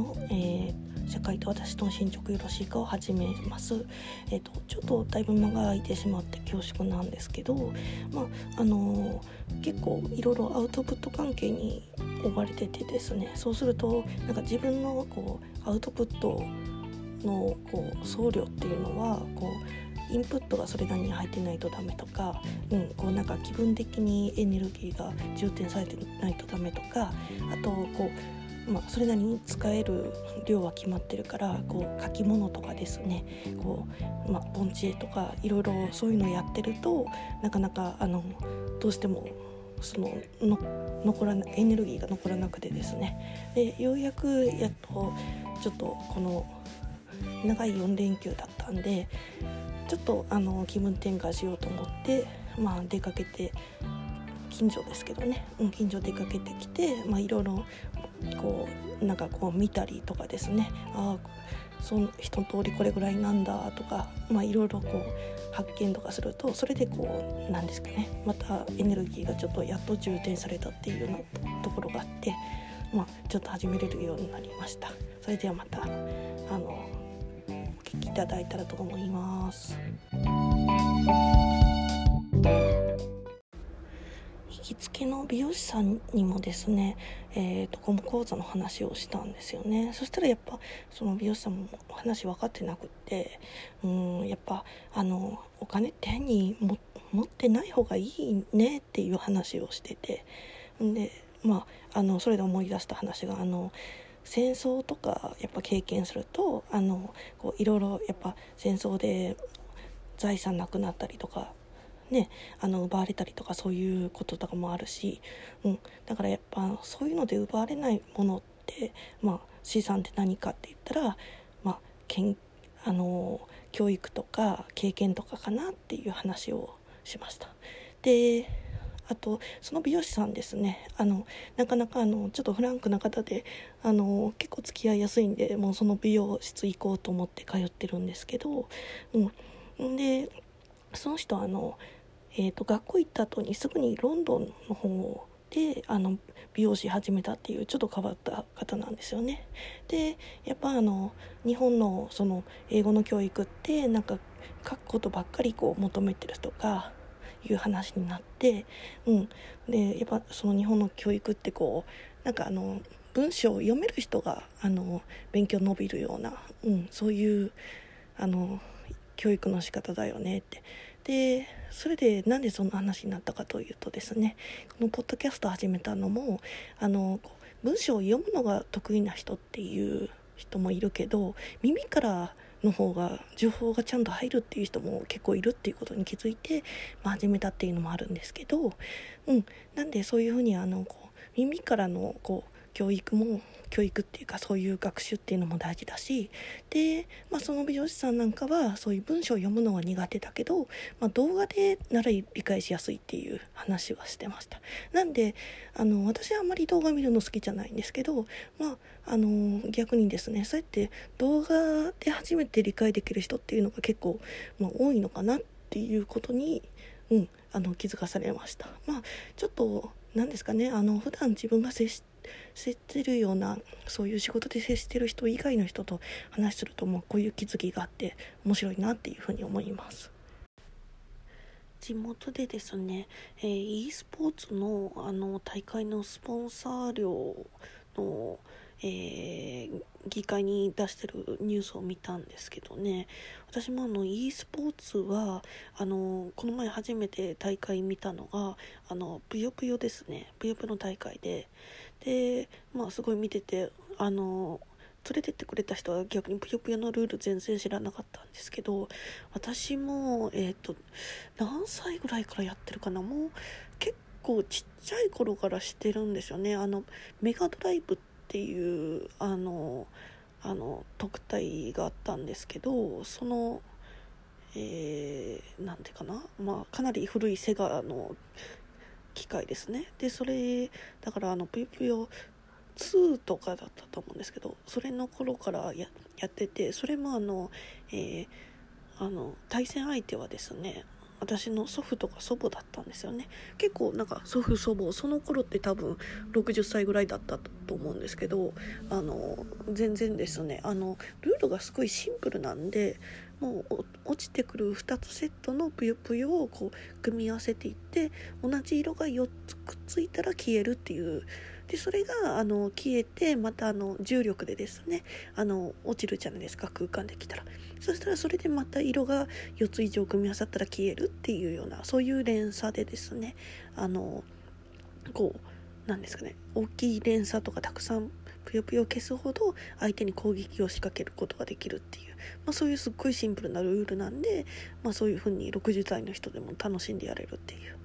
の、えー社会と私との進捗よろしいかを始めます。えっ、ー、とちょっとだいぶ間が空いてしまって恐縮なんですけど、まああのー、結構いろいろアウトプット関係に追われててですね、そうするとなんか自分のこうアウトプットのこう総量っていうのはこうインプットがそれなりに入ってないとダメとか、うん、こうなんか気分的にエネルギーが充填されてないとダメとかあとこうまあ、それなりに使える量は決まってるからこう書き物とかですね。こう、まあ、盆地絵とかいろいろそういうのをやってるとなかなかあのどうしてもそのの残らなエネルギーが残らなくてですね。でようやくやっとちょっとこの長い4連休だったんでちょっとあの気分転換しようと思って、まあ、出かけて近所ですけどね、近所出かけてきて、いろいろこうなんかこう見たりとかですね。ああその一通りこれぐらいなんだとか、まあ、いろいろこう発見とかするとそれでこうなんですかね。またエネルギーがちょっとやっと充填されたっていうようなところがあって、まあ、ちょっと始めれるようになりました。それではまたあのお聞きいただいたらと思います。きつけの美容師さんにもですね、えーと、ゴム講座の話をしたんですよね。そしたらやっぱその美容師さんも話分かってなくってうんやっぱあのお金って変に持ってない方がいいねっていう話をしててでまああのそれで思い出した話があの戦争とかやっぱ経験するとあのこういろいろやっぱ戦争で財産なくなったりとかねあの奪われたりとかそういうこととかもあるし、うん、だからやっぱそういうので奪われないものって、まあ、資産って何かって言ったら、まあ、けんあの教育とか経験とかかなっていう話をしました。であとその美容師さんですね。あのなかなかあのちょっとフランクな方であの結構付き合いやすいんでもうその美容室行こうと思って通ってるんですけど、うん、でその人はあのえーと、学校行った後にすぐにロンドンの方であの美容師始めたっていうちょっと変わった方なんですよね。でやっぱあの日本のその英語の教育ってなんか書くことばっかりこう求めてるとかいう話になって、うん、でやっぱその日本の教育ってこうなんかあの文章を読める人があの勉強伸びるような、うん、そういうあの教育の仕方だよねってでそれでなんでそんな話になったかというとですねこのポッドキャスト始めたのもあの文章を読むのが得意な人っていう人もいるけど耳からの方が情報がちゃんと入るっていう人も結構いるっていうことに気づいて、まあ、始めたっていうのもあるんですけど、うん、なんでそういうふうにあのこう耳からのこう教育も教育っていうかそういう学習っていうのも大事だしで、まあ、その美容師さんなんかはそういう文章を読むのは苦手だけど、まあ、動画でなら理解しやすいっていう話はしてました。なんであの私はあんまり動画見るの好きじゃないんですけど、まあ、あの逆にですねそうやって動画で初めて理解できる人っていうのが結構、まあ、多いのかなっていうことに、うん、あの気づかされました。まあちょっと何ですかねあの普段自分が接し接してるようなそういう仕事で接してる人以外の人と話するともうこういう気づきがあって面白いなっていうふうに思います。地元でですね、えー、e スポーツのあの大会のスポンサー料の、えー、議会に出してるニュースを見たんですけどね。私もあの e スポーツはあのこの前初めて大会見たのがあのぷよぷよですね。ぷよぷよの大会で。でまあすごい見ててあの連れてってくれた人は逆にぷよぷよのルール全然知らなかったんですけど私もえっ、ー、と何歳ぐらいからやってるかな。もう結構ちっちゃい頃からしてるんですよね。あのメガドライブっていうあのあの特待があったんですけどそのえー、ていうかな、まあ、かなり古いセガの機械ですね。でそれだからあのぷよぷよ2とかだったと思うんですけどそれの頃からやっててそれもあの,、えー、あの対戦相手はですね私の祖父とか祖母だったんですよね。結構なんか祖父祖母その頃って多分60歳ぐらいだったと思うんですけどあの全然ですね。あのルールがすごいシンプルなんでもう落ちてくる2つセットのぷよぷよをこう組み合わせていって同じ色が4つくっついたら消えるっていう。でそれがあの消えてまたあの重力でですねあの落ちるじゃないですか空間できたら。そしたらそれでまた色が4つ以上組み合わさったら消えるっていうようなそういう連鎖でですねあのこうなんですかね大きい連鎖とかたくさんぷよぷよを消すほど相手に攻撃を仕掛けることができるっていう、まあ、そういうすっごいシンプルなルールなんで、まあ、そういう風に60代の人でも楽しんでやれるっていう。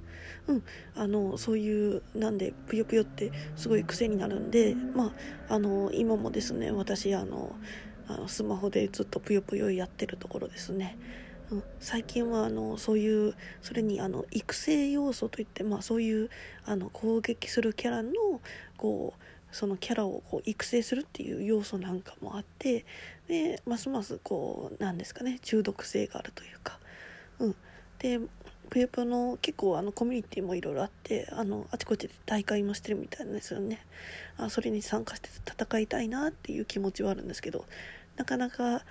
うん、あのそういうなんでぷよぷよってすごい癖になるんで、まあ、あの今もですね私あのあのスマホでずっとぷよぷよやってるところですね。うん、最近はあのそういうそれにあの育成要素といって、まあ、そういうあの攻撃するキャラのこうそのキャラをこう育成するっていう要素なんかもあってでますますこうなんですかね中毒性があるというか、うん、でぷよぷよの結構あのコミュニティもいろいろあってあのあちこちで大会もしてるみたいなんですよね。あそれに参加して戦いたいなっていう気持ちはあるんですけどなかなか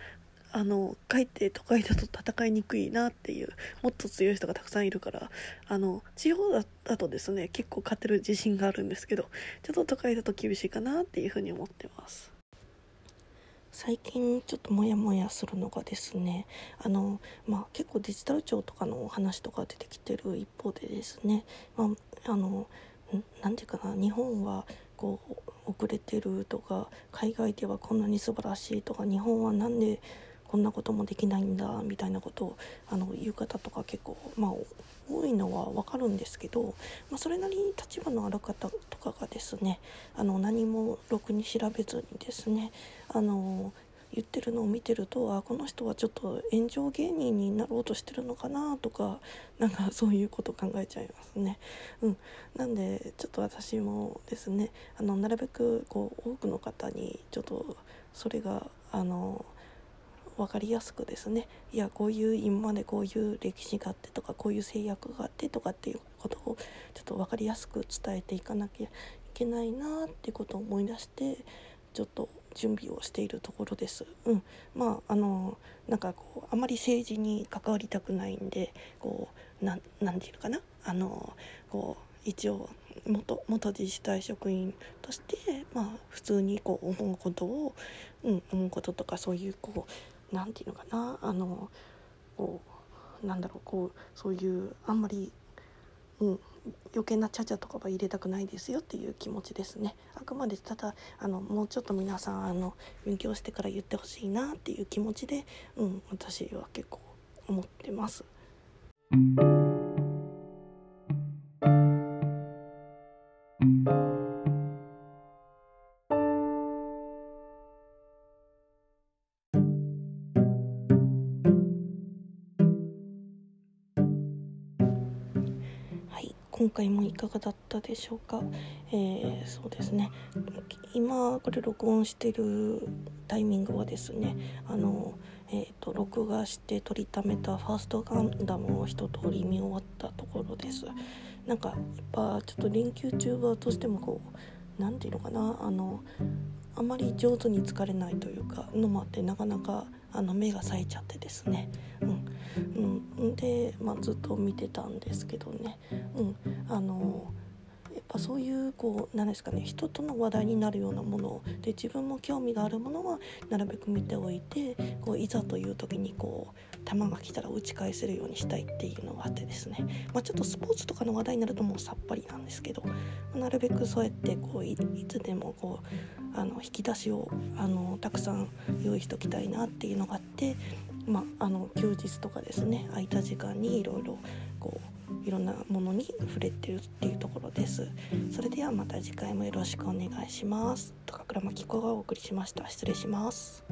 あのかえって都会だと戦いにくいなっていうもっと強い人がたくさんいるからあの地方だとですね結構勝てる自信があるんですけどちょっと都会だと厳しいかなっていうふうに思ってます。最近ちょっとモヤモヤするのがですねあの、まあ、結構デジタル庁とかのお話とか出てきてる一方でですね、まあ、あの何て言うかな日本はこう遅れてるとか海外ではこんなに素晴らしいとか日本は何でこんなこともできないんだみたいなことをあの言う方とか結構、まあ、多いのは分かるんですけど、まあ、それなりに立場のある方とかがですねあの何もろくに調べずにですねあの言ってるのを見てるとあこの人はちょっと炎上芸人になろうとしてるのかなとかなんかそういうこと考えちゃいますね。うん、なんでちょっと私もですねあのなるべくこう多くの方にちょっとそれがあの分かりやすくですね。いやこういう今までこういう歴史があってとかこういう制約があってとかっていうことをちょっと分かりやすく伝えていかなきゃいけないなっていうことを思い出してちょっと準備をしているところです。うん、まああのなんかこうあまり政治に関わりたくないんでこうなんなんていうのかな。あのこう一応元元自治体職員としてまあ普通にこう思うことを、うん、思うこととかそういうこう何て言うのかなあのこうなんだろうこうそういうあんまり、うん、余計なちゃちゃとかは入れたくないですよっていう気持ちですねあくまでただあのもうちょっと皆さんあの勉強してから言ってほしいなっていう気持ちで、うん、私は結構思ってます。今回もいかがだったでしょうか、えー、そうですね。今これ録音してるタイミングはですねあの、えーと、録画して撮りためたファーストガンダムを一通り見終わったところです。なんかやっぱちょっと連休中はどうしてもこう何て言うのかな？あのあまり上手に疲れないというかのもあってなかなかあの目が冴えちゃってですね、うん。うん、で、まあ、ずっと見てたんですけどね、うん、あのやっぱそういうこう何ですかね人との話題になるようなもので自分も興味があるものはなるべく見ておいてこういざという時にこう球が来たら打ち返せるようにしたいっていうのがあってですね、まあ、ちょっとスポーツとかの話題になるともうさっぱりなんですけどなるべくそうやってこういつでもこうあの引き出しをあのたくさん用意しときたいなっていうのがあってまあ、あの休日とかですね空いた時間にいろいろこういろんなものに触れてるっていうところです。それではまた次回もよろしくお願いします。高倉真紀子がお送りしました。失礼します。